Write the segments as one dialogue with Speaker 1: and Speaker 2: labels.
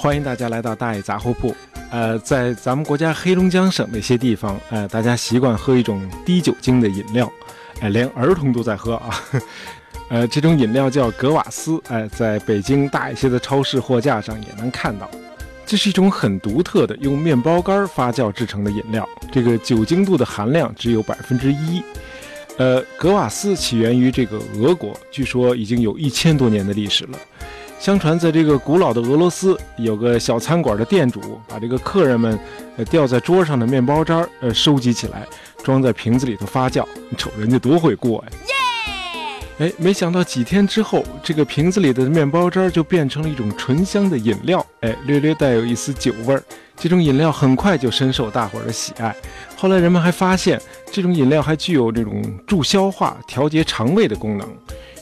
Speaker 1: 欢迎大家来到大爷杂货铺。呃，在咱们国家黑龙江省的一些地方，呃，大家习惯喝一种低酒精的饮料，哎，连儿童都在喝啊。呃，这种饮料叫格瓦斯，哎，在北京大一些的超市货架上也能看到。这是一种很独特的用面包干发酵制成的饮料，这个酒精度的含量只有百分之一。呃，格瓦斯起源于这个俄国，据说已经有一千多年的历史了。相传，在这个古老的俄罗斯，有个小餐馆的店主把这个客人们呃掉在桌上的面包渣儿呃收集起来，装在瓶子里头发酵。你瞅人家多会过呀！哎，没想到几天之后，这个瓶子里的面包渣儿就变成了一种醇香的饮料，哎，略略带有一丝酒味儿。这种饮料很快就深受大伙儿的喜爱。后来人们还发现，这种饮料还具有这种助消化、调节肠胃的功能。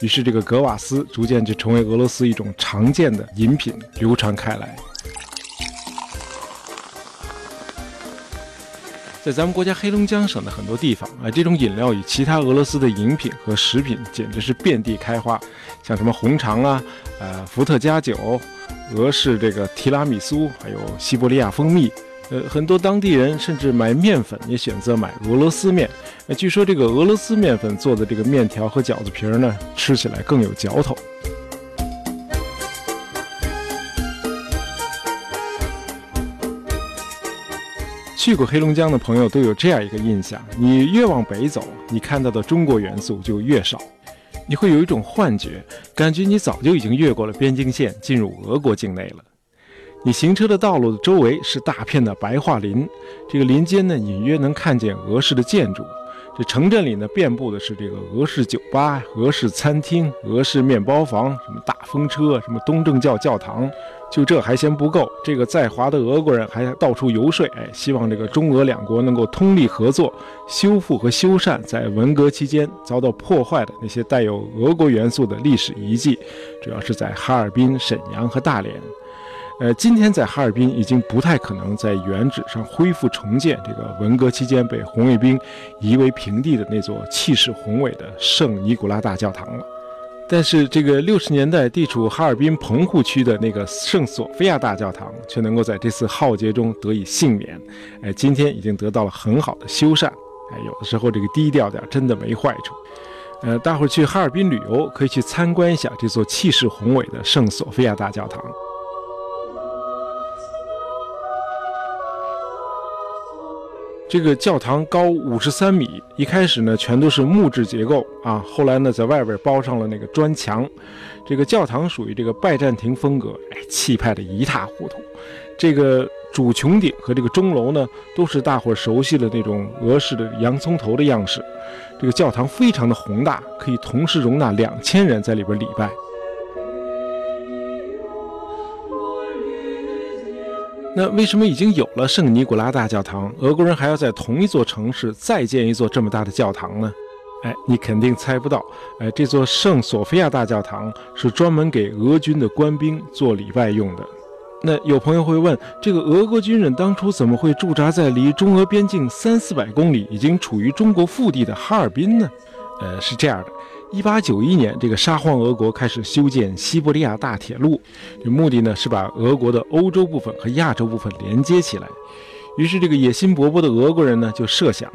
Speaker 1: 于是，这个格瓦斯逐渐就成为俄罗斯一种常见的饮品，流传开来。在咱们国家黑龙江省的很多地方啊，这种饮料与其他俄罗斯的饮品和食品简直是遍地开花，像什么红肠啊、呃伏特加酒、俄式这个提拉米苏，还有西伯利亚蜂蜜。呃，很多当地人甚至买面粉也选择买俄罗斯面。呃，据说这个俄罗斯面粉做的这个面条和饺子皮儿呢，吃起来更有嚼头。去过黑龙江的朋友都有这样一个印象：你越往北走，你看到的中国元素就越少，你会有一种幻觉，感觉你早就已经越过了边境线，进入俄国境内了。你行车的道路的周围是大片的白桦林，这个林间呢，隐约能看见俄式的建筑。这城镇里呢，遍布的是这个俄式酒吧、俄式餐厅、俄式面包房，什么大风车、什么东正教教堂。就这还嫌不够，这个在华的俄国人还到处游说，哎，希望这个中俄两国能够通力合作，修复和修缮在文革期间遭到破坏的那些带有俄国元素的历史遗迹，主要是在哈尔滨、沈阳和大连。呃，今天在哈尔滨已经不太可能在原址上恢复重建这个文革期间被红卫兵夷为平地的那座气势宏伟的圣尼古拉大教堂了。但是，这个六十年代地处哈尔滨棚户区的那个圣索菲亚大教堂却能够在这次浩劫中得以幸免。哎，今天已经得到了很好的修缮。哎，有的时候这个低调点真的没坏处。呃，大伙儿去哈尔滨旅游可以去参观一下这座气势宏伟的圣索菲亚大教堂。这个教堂高五十三米，一开始呢全都是木质结构啊，后来呢在外边包上了那个砖墙。这个教堂属于这个拜占庭风格，哎，气派的一塌糊涂。这个主穹顶和这个钟楼呢，都是大伙熟悉的那种俄式的洋葱头的样式。这个教堂非常的宏大，可以同时容纳两千人在里边礼拜。那为什么已经有了圣尼古拉大教堂，俄国人还要在同一座城市再建一座这么大的教堂呢？哎，你肯定猜不到。哎，这座圣索菲亚大教堂是专门给俄军的官兵做礼拜用的。那有朋友会问，这个俄国军人当初怎么会驻扎在离中俄边境三四百公里、已经处于中国腹地的哈尔滨呢？呃，是这样的。一八九一年，这个沙皇俄国开始修建西伯利亚大铁路，这目的呢是把俄国的欧洲部分和亚洲部分连接起来。于是，这个野心勃勃的俄国人呢就设想，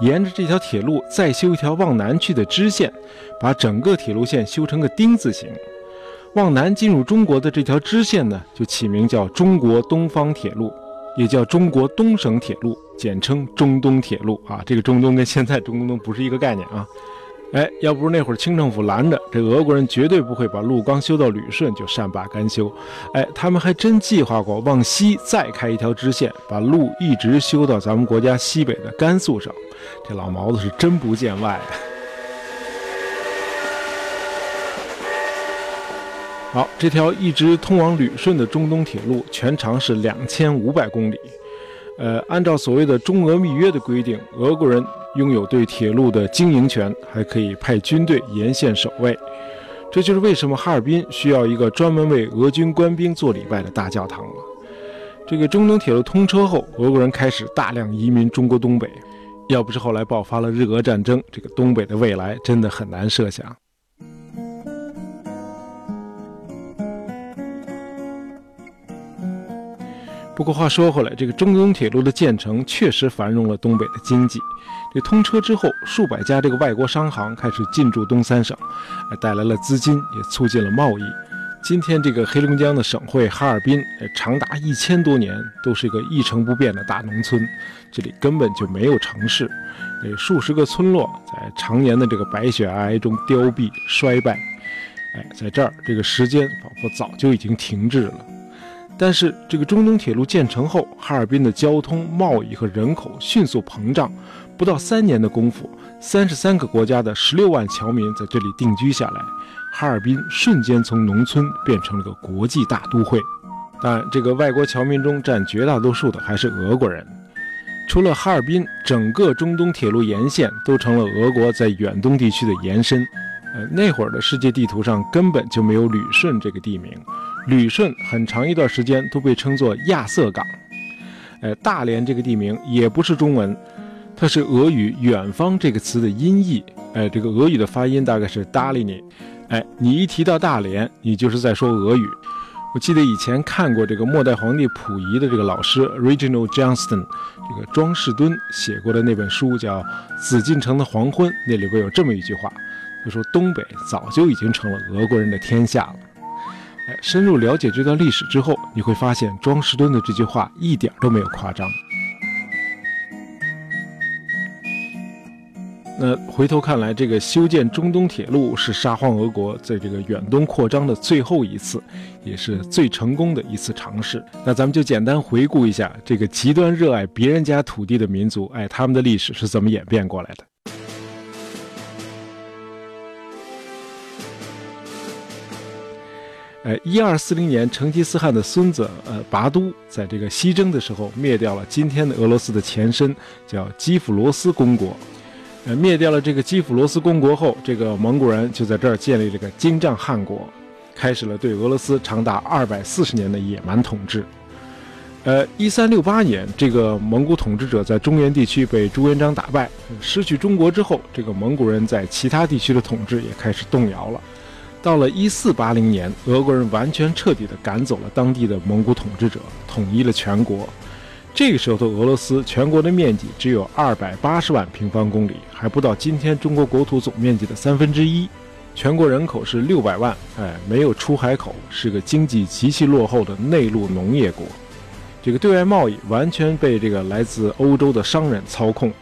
Speaker 1: 沿着这条铁路再修一条往南去的支线，把整个铁路线修成个丁字形。往南进入中国的这条支线呢，就起名叫中国东方铁路，也叫中国东省铁路，简称中东铁路啊。这个中东跟现在中东不是一个概念啊。哎，要不是那会儿清政府拦着，这俄国人绝对不会把路刚修到旅顺就善罢甘休。哎，他们还真计划过往西再开一条支线，把路一直修到咱们国家西北的甘肃省。这老毛子是真不见外。好，这条一直通往旅顺的中东铁路全长是两千五百公里。呃，按照所谓的中俄密约的规定，俄国人拥有对铁路的经营权，还可以派军队沿线守卫。这就是为什么哈尔滨需要一个专门为俄军官兵做礼拜的大教堂了。这个中东铁路通车后，俄国人开始大量移民中国东北。要不是后来爆发了日俄战争，这个东北的未来真的很难设想。不过话说回来，这个中东铁路的建成确实繁荣了东北的经济。这通车之后，数百家这个外国商行开始进驻东三省，带来了资金，也促进了贸易。今天这个黑龙江的省会哈尔滨，长达一千多年都是一个一成不变的大农村，这里根本就没有城市。这数十个村落在常年的这个白雪皑皑中凋敝衰败。哎，在这儿，这个时间仿佛早就已经停滞了。但是，这个中东铁路建成后，哈尔滨的交通、贸易和人口迅速膨胀，不到三年的功夫，三十三个国家的十六万侨民在这里定居下来。哈尔滨瞬间从农村变成了个国际大都会，但这个外国侨民中占绝大多数的还是俄国人。除了哈尔滨，整个中东铁路沿线都成了俄国在远东地区的延伸。呃，那会儿的世界地图上根本就没有旅顺这个地名，旅顺很长一段时间都被称作亚瑟港。呃，大连这个地名也不是中文，它是俄语“远方”这个词的音译。哎，这个俄语的发音大概是 d a l i n。哎，你一提到大连，你就是在说俄语。我记得以前看过这个末代皇帝溥仪的这个老师 Reginald Johnston，这个庄士敦写过的那本书叫《紫禁城的黄昏》，那里边有这么一句话，他说东北早就已经成了俄国人的天下了。哎，深入了解这段历史之后，你会发现庄士敦的这句话一点都没有夸张。那回头看来，这个修建中东铁路是沙皇俄国在这个远东扩张的最后一次，也是最成功的一次尝试。那咱们就简单回顾一下这个极端热爱别人家土地的民族，哎，他们的历史是怎么演变过来的？呃，一二四零年，成吉思汗的孙子呃拔都在这个西征的时候灭掉了今天的俄罗斯的前身，叫基辅罗斯公国。呃，灭掉了这个基辅罗斯公国后，这个蒙古人就在这儿建立这个金帐汗国，开始了对俄罗斯长达二百四十年的野蛮统治。呃，一三六八年，这个蒙古统治者在中原地区被朱元璋打败，失去中国之后，这个蒙古人在其他地区的统治也开始动摇了。到了一四八零年，俄国人完全彻底地赶走了当地的蒙古统治者，统一了全国。这个时候的俄罗斯全国的面积只有二百八十万平方公里，还不到今天中国国土总面积的三分之一。全国人口是六百万，哎，没有出海口，是个经济极其落后的内陆农业国。这个对外贸易完全被这个来自欧洲的商人操控，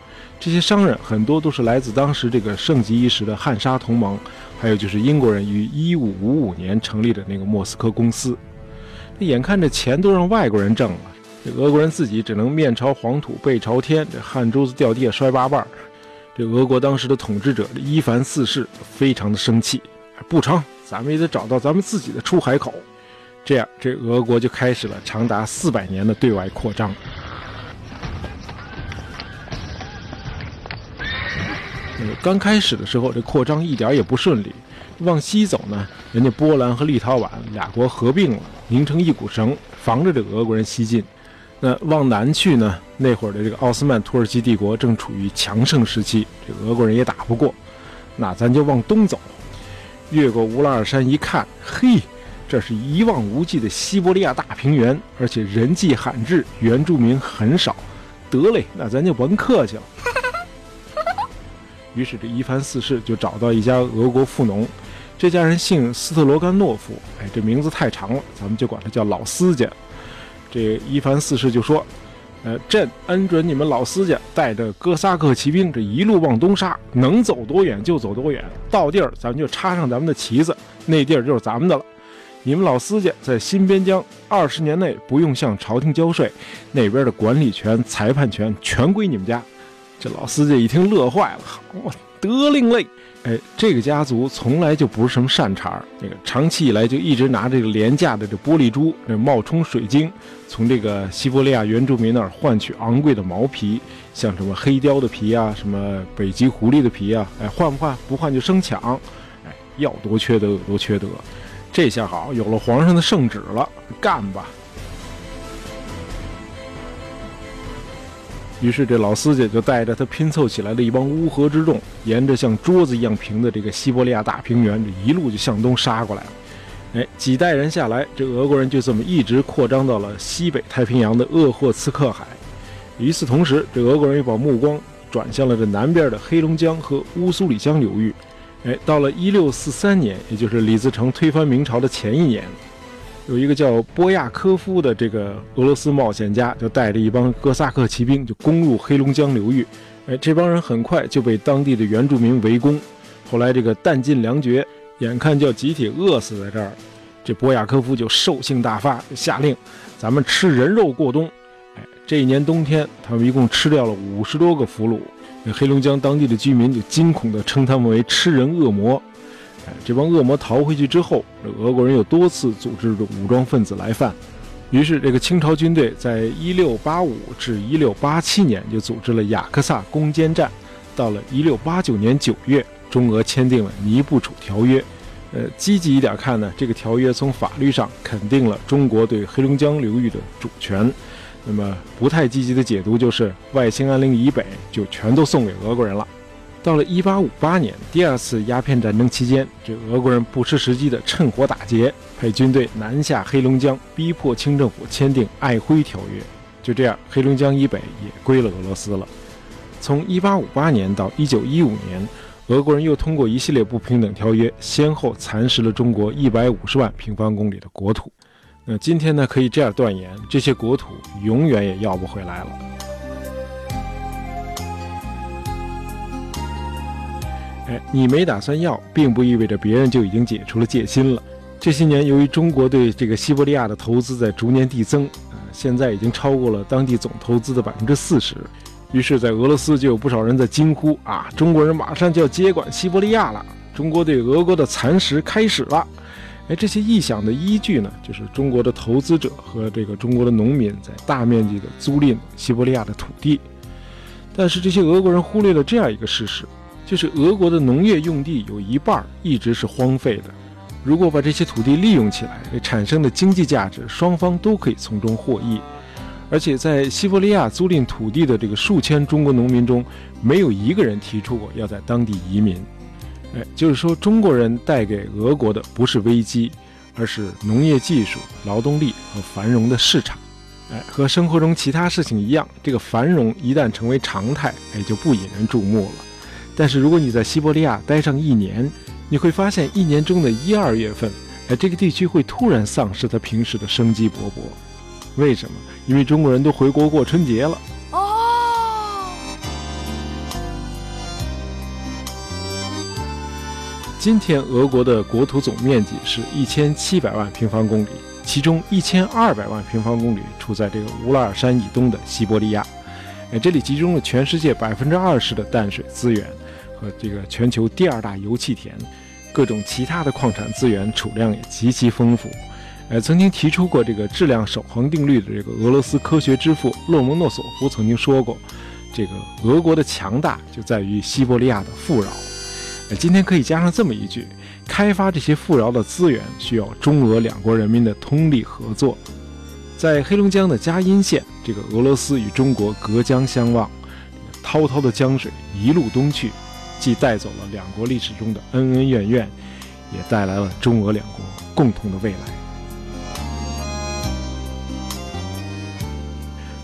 Speaker 1: 这些商人很多都是来自当时这个盛极一时的汉沙同盟，还有就是英国人于一五五五年成立的那个莫斯科公司。眼看着钱都让外国人挣了。这俄国人自己只能面朝黄土背朝天，这汗珠子掉地下摔八瓣。这俄国当时的统治者伊凡四世非常的生气，不成，咱们也得找到咱们自己的出海口。这样，这俄国就开始了长达四百年的对外扩张。刚开始的时候，这扩张一点也不顺利。往西走呢，人家波兰和立陶宛俩国合并了，拧成一股绳，防着这俄国人西进。那往南去呢？那会儿的这个奥斯曼土耳其帝国正处于强盛时期，这俄国人也打不过。那咱就往东走，越过乌拉尔山一看，嘿，这是一望无际的西伯利亚大平原，而且人迹罕至，原住民很少。得嘞，那咱就甭客气了。于是这伊凡四世就找到一家俄国富农，这家人姓斯特罗甘诺夫，哎，这名字太长了，咱们就管他叫老斯家。这伊凡四世就说：“呃，朕恩准你们老司家带着哥萨克骑兵，这一路往东杀，能走多远就走多远，到地儿咱们就插上咱们的旗子，那地儿就是咱们的了。你们老司家在新边疆二十年内不用向朝廷交税，那边的管理权、裁判权全归你们家。”这老司机一听乐坏了，我得令嘞！哎，这个家族从来就不是什么善茬儿，这个长期以来就一直拿这个廉价的这玻璃珠，这冒充水晶，从这个西伯利亚原住民那儿换取昂贵的毛皮，像什么黑貂的皮啊，什么北极狐狸的皮啊，哎，换不换？不换就生抢！哎，要多缺德有多缺德！这下好，有了皇上的圣旨了，干吧！于是，这老司机就带着他拼凑起来的一帮乌合之众，沿着像桌子一样平的这个西伯利亚大平原，这一路就向东杀过来了。哎，几代人下来，这俄国人就这么一直扩张到了西北太平洋的鄂霍次克海。与此同时，这俄国人又把目光转向了这南边的黑龙江和乌苏里江流域。哎，到了一六四三年，也就是李自成推翻明朝的前一年，有一个叫波亚科夫的这个俄罗斯冒险家，就带着一帮哥萨克骑兵就攻入黑龙江流域。哎，这帮人很快就被当地的原住民围攻，后来这个弹尽粮绝。眼看就要集体饿死在这儿，这波亚科夫就兽性大发，下令咱们吃人肉过冬。哎，这一年冬天，他们一共吃掉了五十多个俘虏。黑龙江当地的居民就惊恐地称他们为“吃人恶魔”。这帮恶魔逃回去之后，俄国人又多次组织着武装分子来犯。于是，这个清朝军队在一六八五至一六八七年就组织了雅克萨攻坚战。到了一六八九年九月。中俄签订了尼布楚条约，呃，积极一点看呢，这个条约从法律上肯定了中国对黑龙江流域的主权。那么不太积极的解读就是，外兴安岭以北就全都送给俄国人了。到了1858年，第二次鸦片战争期间，这俄国人不失时机的趁火打劫，派军队南下黑龙江，逼迫清政府签订爱辉条约。就这样，黑龙江以北也归了俄罗斯了。从1858年到1915年。俄国人又通过一系列不平等条约，先后蚕食了中国一百五十万平方公里的国土。那今天呢，可以这样断言，这些国土永远也要不回来了。哎，你没打算要，并不意味着别人就已经解除了戒心了。这些年，由于中国对这个西伯利亚的投资在逐年递增，啊，现在已经超过了当地总投资的百分之四十。于是，在俄罗斯就有不少人在惊呼：“啊，中国人马上就要接管西伯利亚了！中国对俄国的蚕食开始了！”哎，这些臆想的依据呢，就是中国的投资者和这个中国的农民在大面积的租赁西伯利亚的土地。但是，这些俄国人忽略了这样一个事实，就是俄国的农业用地有一半一直是荒废的。如果把这些土地利用起来，产生的经济价值，双方都可以从中获益。而且在西伯利亚租赁土地的这个数千中国农民中，没有一个人提出过要在当地移民。哎，就是说，中国人带给俄国的不是危机，而是农业技术、劳动力和繁荣的市场。哎，和生活中其他事情一样，这个繁荣一旦成为常态，哎，就不引人注目了。但是如果你在西伯利亚待上一年，你会发现，一年中的一二月份，哎，这个地区会突然丧失它平时的生机勃勃。为什么？因为中国人都回国过春节了。哦。今天俄国的国土总面积是一千七百万平方公里，其中一千二百万平方公里处在这个乌拉尔山以东的西伯利亚。哎，这里集中了全世界百分之二十的淡水资源这个全球第二大油气田，各种其他的矿产资源储量也极其丰富。呃，曾经提出过这个质量守恒定律的这个俄罗斯科学之父洛蒙诺索夫曾经说过，这个俄国的强大就在于西伯利亚的富饶。呃，今天可以加上这么一句：开发这些富饶的资源，需要中俄两国人民的通力合作。在黑龙江的佳音县，这个俄罗斯与中国隔江相望，滔滔的江水一路东去，既带走了两国历史中的恩恩怨怨，也带来了中俄两国共同的未来。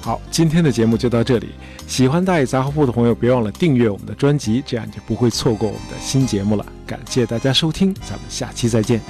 Speaker 1: 好，今天的节目就到这里。喜欢大爷杂货铺的朋友，别忘了订阅我们的专辑，这样就不会错过我们的新节目了。感谢大家收听，咱们下期再见。